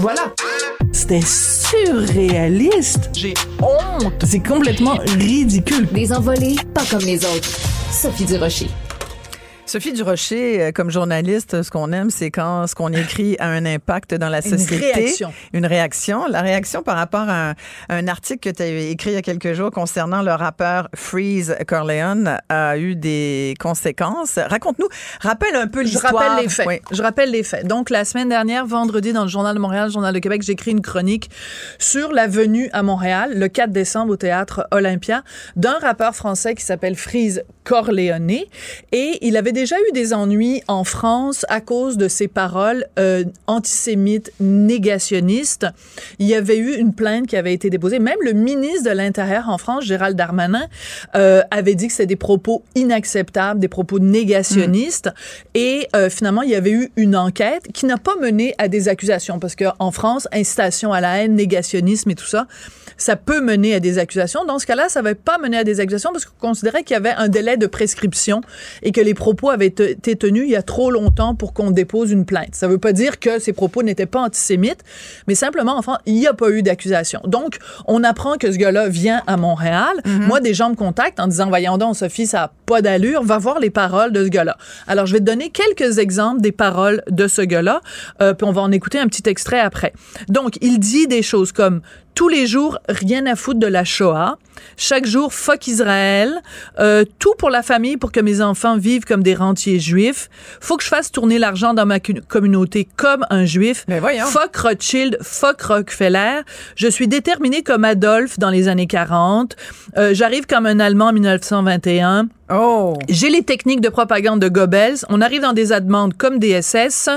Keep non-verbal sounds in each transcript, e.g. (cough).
Voilà. C'était surréaliste. J'ai honte. C'est complètement ridicule. Des envolées pas comme les autres. Sophie Durocher. Sophie Durocher, euh, comme journaliste, ce qu'on aime, c'est quand ce qu'on écrit a un impact dans la Une société. réaction. Une réaction. La réaction par rapport à un, un article que tu as écrit il y a quelques jours concernant le rappeur Freeze Corleone a eu des conséquences. Raconte-nous, rappelle un peu Je l'histoire. rappelle les faits. Oui. Je rappelle les faits. Donc, la semaine dernière, vendredi, dans le Journal de Montréal, le Journal de Québec, j'ai écrit une chronique sur la venue à Montréal, le 4 décembre, au Théâtre Olympia, d'un rappeur français qui s'appelle Freeze Corleone. Et il avait déjà eu des ennuis en France à cause de ses paroles euh, antisémites négationnistes. Il y avait eu une plainte qui avait été déposée. Même le ministre de l'Intérieur en France, Gérald Darmanin, euh, avait dit que c'était des propos inacceptables, des propos négationnistes. Et euh, finalement, il y avait eu une enquête qui n'a pas mené à des accusations parce qu'en France, incitation à la haine, négationnisme et tout ça, ça peut mener à des accusations. Dans ce cas-là, ça ne va pas mener à des accusations parce qu'on considérait qu'il y avait un délai de prescription et que les propos avaient été tenus il y a trop longtemps pour qu'on dépose une plainte. Ça ne veut pas dire que ces propos n'étaient pas antisémites, mais simplement, enfin, il n'y a pas eu d'accusation. Donc, on apprend que ce gars-là vient à Montréal. Moi, des gens me contactent en disant, voyons donc, Sophie, ça n'a pas d'allure, va voir les paroles de ce gars-là. Alors, je vais te donner quelques exemples des paroles de ce gars-là, euh, puis on va en écouter un petit extrait après. Donc, il dit des choses comme tous les jours, rien à foutre de la Shoah. Chaque jour, fuck Israël. Euh, tout pour la famille, pour que mes enfants vivent comme des rentiers juifs. Faut que je fasse tourner l'argent dans ma communauté comme un juif. Mais voyons. Fuck Rothschild, fuck Rockefeller. Je suis déterminé comme Adolphe dans les années 40. Euh, J'arrive comme un Allemand en 1921. Oh! J'ai les techniques de propagande de Goebbels. On arrive dans des demandes comme des SS.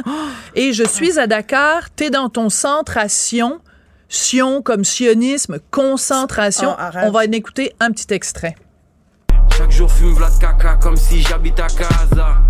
Et je suis à Dakar. T'es dans ton centre à Sion. Sion comme sionisme, concentration. Oh, arrête. On va en écouter un petit extrait. Chaque jour fume Vlad caca comme si j'habite à Gaza.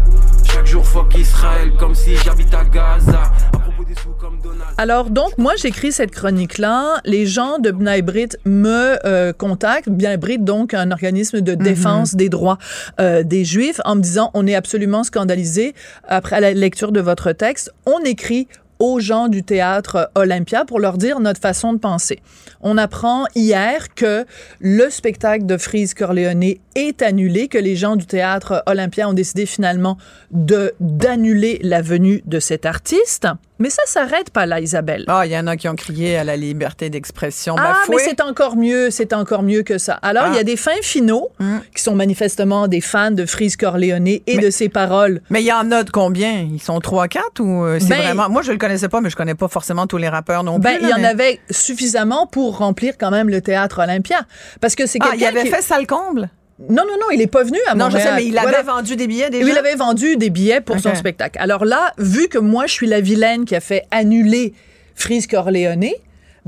Chaque jour fuck Israël comme si j'habite à Gaza. À propos des sous comme Donald. Alors donc moi j'écris cette chronique là, les gens de B'nai B'rith me euh, contactent, B'nai B'rith donc un organisme de défense des droits euh, des juifs en me disant on est absolument scandalisé après la lecture de votre texte, on écrit aux gens du théâtre Olympia pour leur dire notre façon de penser. On apprend hier que le spectacle de Freeze Corleone est annulé, que les gens du théâtre Olympia ont décidé finalement de d'annuler la venue de cet artiste. Mais ça s'arrête pas là, Isabelle. Ah, il y en a qui ont crié à la liberté d'expression Ah, bafouée. mais c'est encore mieux, c'est encore mieux que ça. Alors, il y a Ah. des fins finaux qui sont manifestement des fans de Freeze Corleone et Mais- de ses paroles. Mais il y en a de combien? Ils sont trois, quatre ou euh, c'est Ben- vraiment. Moi, je le connaissais pas, mais je connais pas forcément tous les rappeurs non Ben, plus. il y en avait suffisamment pour remplir quand même le théâtre Olympia. Parce que c'est Ah, il avait qui- fait ça le comble? Non, non, non, il est pas venu à Non, je Montréal. sais, mais il avait Voilà. vendu des billets déjà? Oui, il avait vendu des billets pour son spectacle. Alors là, vu que moi, je suis la vilaine qui a fait annuler Freeze Corleone,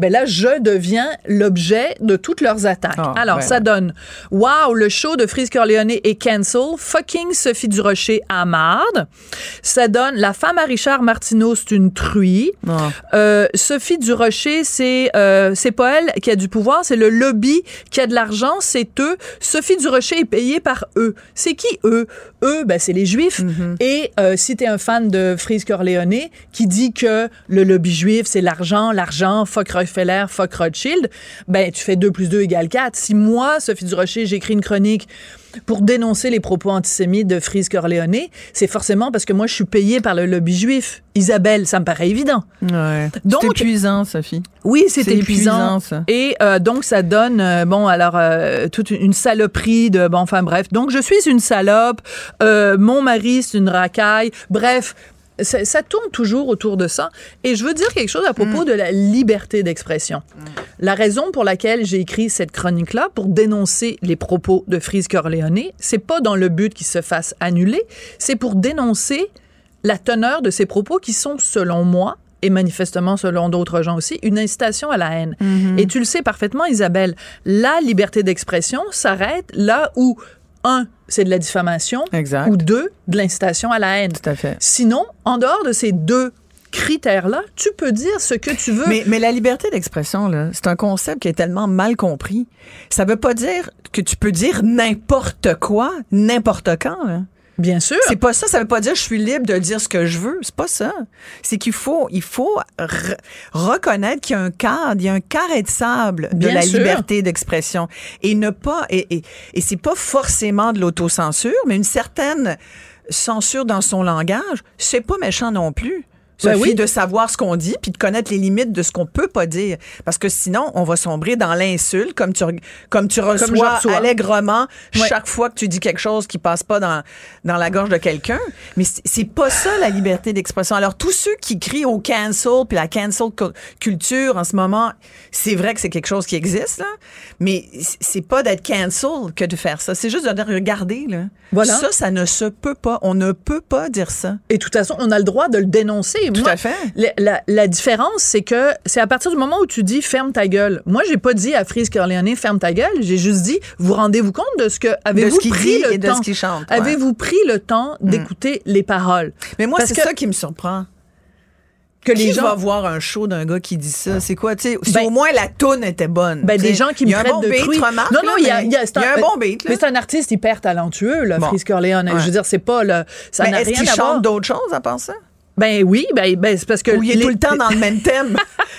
ben là, je deviens l'objet de toutes leurs attaques. Ah, Alors, ben ça donne « Wow, le show de Freeze Corleone est cancel. Fucking Sophie Durocher à marde. » Ça donne « La femme à Richard Martineau, c'est une truie. Ah. Euh, Sophie Durocher, c'est euh, c'est pas elle qui a du pouvoir, c'est le lobby qui a de l'argent, c'est eux. Sophie Durocher est payée par eux. C'est qui eux? Eux, ben c'est les Juifs. Et euh, si t'es un fan de Freeze Corleone qui dit que le lobby juif c'est l'argent, l'argent, fuck Rockefeller, fuck Rothschild, ben tu fais 2 plus 2 égale 4. Si moi, Sophie Durocher, j'écris une chronique pour dénoncer les propos antisémites de Freeze Corleone, c'est forcément parce que moi je suis payée par le lobby juif. Isabelle, ça me paraît évident. Ouais. Donc- c'est épuisant, Sophie. Oui, c'est C'est épuisant. épuisant, ça. Et euh, donc, ça donne, euh, bon, alors, euh, toute une saloperie de, bon, enfin, bref. Donc, je suis une salope. mon mari, c'est une racaille. Bref. Ça, ça tourne toujours autour de ça. Et je veux dire quelque chose à propos de la liberté d'expression. La raison pour laquelle j'ai écrit cette chronique-là, pour dénoncer les propos de Freeze Corleone, c'est pas dans le but qu'il se fasse annuler, c'est pour dénoncer la teneur de ces propos qui sont, selon moi, et manifestement selon d'autres gens aussi, une incitation à la haine. Et tu le sais parfaitement, Isabelle, la liberté d'expression s'arrête là où, un, c'est de la diffamation, Exact. ou deux, de l'incitation à la haine. Tout à fait. Sinon, en dehors de ces deux critères-là, tu peux dire ce que tu veux. Mais, mais la liberté d'expression, là, c'est un concept qui est tellement mal compris. Ça veut pas dire que tu peux dire n'importe quoi, n'importe quand. Là. Bien sûr. C'est pas ça. Ça veut pas dire je suis libre de dire ce que je veux. C'est pas ça. C'est qu'il faut, il faut re- reconnaître qu'il y a un cadre, il y a un carré de sable de Bien la sûr. liberté d'expression et ne pas et, et, et c'est pas forcément de l'autocensure, mais une certaine censure dans son langage. C'est pas méchant non plus. Ben Sophie, oui. de savoir ce qu'on dit puis de connaître les limites de ce qu'on peut pas dire. Parce que sinon on va sombrer dans l'insulte comme tu comme tu reçois, allègrement chaque fois que tu dis quelque chose qui passe pas dans dans la gorge de quelqu'un. Mais c'est- pas ça la liberté d'expression. Alors tous ceux qui crient au cancel puis la cancel cu- culture en ce moment c'est vrai que c'est quelque chose qui existe là mais c'est pas d'être cancel que de faire ça. C'est juste de dire regardez là. Voilà. ça ça ne se peut pas. On ne peut pas dire ça. Et de toute façon, on a le droit de le dénoncer. Tout Moi, à fait. La, différence, c'est que c'est à partir du moment où tu dis ferme ta gueule. Moi, j'ai pas dit à Frise Corleone ferme ta gueule. J'ai juste dit vous rendez-vous compte de ce que avez-vous pris dit le et de temps ce qu'il chante. Mm. Avez-vous pris le temps d'écouter les paroles mais moi c'est ça qui me surprend que Qui les gens va voir un show d'un gars qui dit ça? C'est quoi, tu sais? Si Ben- au moins la toune était bonne. Ben, des gens qui Il me y a un traitent bon de beat, remarque, Non, non, il y a, il y a, c'est il y a un bon beat, là. Mais c'est un artiste hyper talentueux, là, Bon. Ouais. Je veux dire, c'est pas le, ça n'a rien à voir. chante d'autres choses à part ça? Ben oui, ben, ben c'est parce que Ou il est les- tout le temps dans le même (laughs) thème?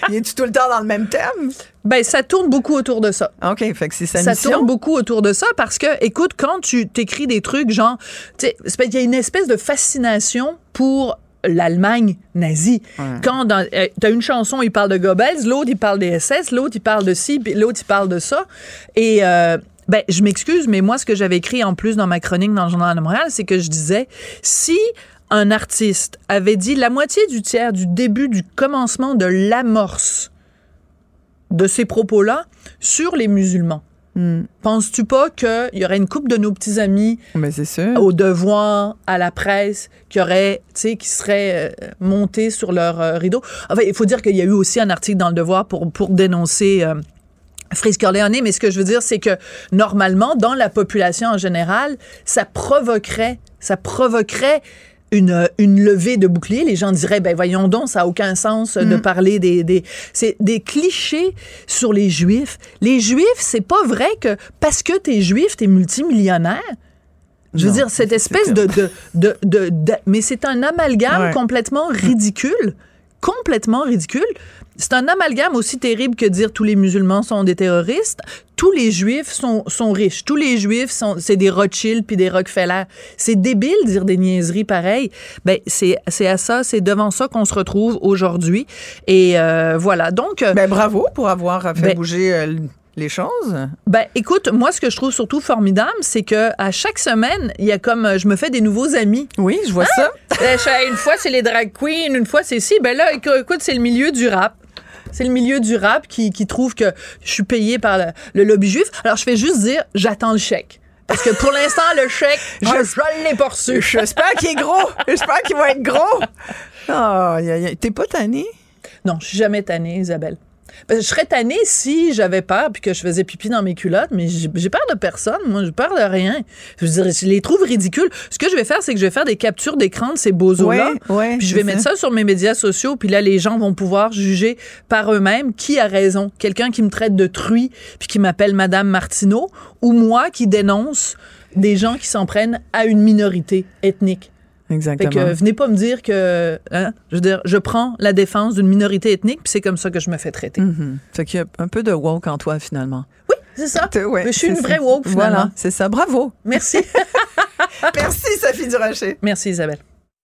il est tout le temps dans le même thème? ben ça tourne beaucoup autour de ça. OK, fait que c'est sa ça mission. tourne beaucoup autour de ça parce que, écoute, quand tu t'écris des trucs genre, tu sais, qu'il y a une espèce de fascination pour l'Allemagne nazie. Quand dans, euh, t'as une chanson, il parle de Goebbels, l'autre il parle des SS, l'autre il parle de ci, puis l'autre il parle de ça. Et euh, ben, je m'excuse, mais moi, ce que j'avais écrit en plus dans ma chronique dans le Journal de Montréal, c'est que je disais, si un artiste avait dit la moitié du tiers du début du commencement de l'amorce de ces propos-là sur les musulmans, Penses-tu pas qu'il y aurait une couple de nos petits amis Mais sûr. au devoir, à la presse, qui sais, qui seraient euh, montés sur leur euh, rideau? Enfin, il faut dire qu'il y a eu aussi un article dans le devoir pour, pour dénoncer. euh, Frise Corleone, mais ce que je veux dire, c'est que normalement, dans la population en général, ça provoquerait, ça provoquerait une, une levée de bouclier. Les gens diraient, ben voyons donc, ça n'a aucun sens de parler des, des, c'est des clichés sur les Juifs. Les Juifs, c'est pas vrai que parce que t'es Juif, t'es multimillionnaire. Je veux Non, dire, cette espèce de, de, de, de- de- mais c'est un amalgame Ouais. complètement ridicule, complètement ridicule. C'est un amalgame aussi terrible que dire tous les musulmans sont des terroristes. Tous les juifs sont, sont riches. Tous les juifs sont, c'est des Rothschild puis des Rockefeller. C'est débile de dire des niaiseries pareilles. Ben, c'est, c'est à ça, c'est devant ça qu'on se retrouve aujourd'hui. Et euh, voilà. Donc, euh, Ben bravo pour avoir fait Ben- bouger euh, les choses. ben, écoute, moi, ce que je trouve surtout formidable, c'est que à chaque semaine, il y a comme, je me fais des nouveaux amis. Oui, je vois ça. (laughs) Euh, je- une fois, c'est les drag queens, une fois, c'est ci. Ben là, écou- écoute, c'est le milieu du rap. C'est le milieu du rap qui, qui trouve que je suis payé par le, le lobby juif. Alors, je fais juste dire, j'attends le chèque. Parce que pour l'instant, le chèque, (laughs) je, Je- l'ai pas reçu. J'espère qu'il est gros. J'espère qu'il va être gros. Ah, t'es pas tanné? Non, je suis jamais tannée, Isabelle. Que je serais tannée si j'avais peur puis que je faisais pipi dans mes culottes, mais j'ai peur de personne. Moi, j'ai peur de rien. Je veux dire, je les trouve ridicules. Ce que je vais faire, c'est que je vais faire des captures d'écran de ces. Ouais, ouais, puis je vais mettre ça. sur mes médias sociaux. Puis là, les gens vont pouvoir juger par eux-mêmes qui a raison. Quelqu'un qui me traite de truie puis qui m'appelle Madame Martineau ou moi qui dénonce des gens qui s'en prennent à une minorité ethnique. Fait Exactement. que euh, venez pas me dire que, hein, je veux dire, je prends la défense d'une minorité ethnique, puis c'est comme ça que je me fais traiter. Mhm. Fait qu'il y a un peu de woke en toi, finalement. Oui, c'est ça. Ouais, je suis une ça. vraie woke, finalement. Voilà, c'est ça. Bravo. Merci. (laughs) Merci, Sophie Durocher. Merci, Isabelle.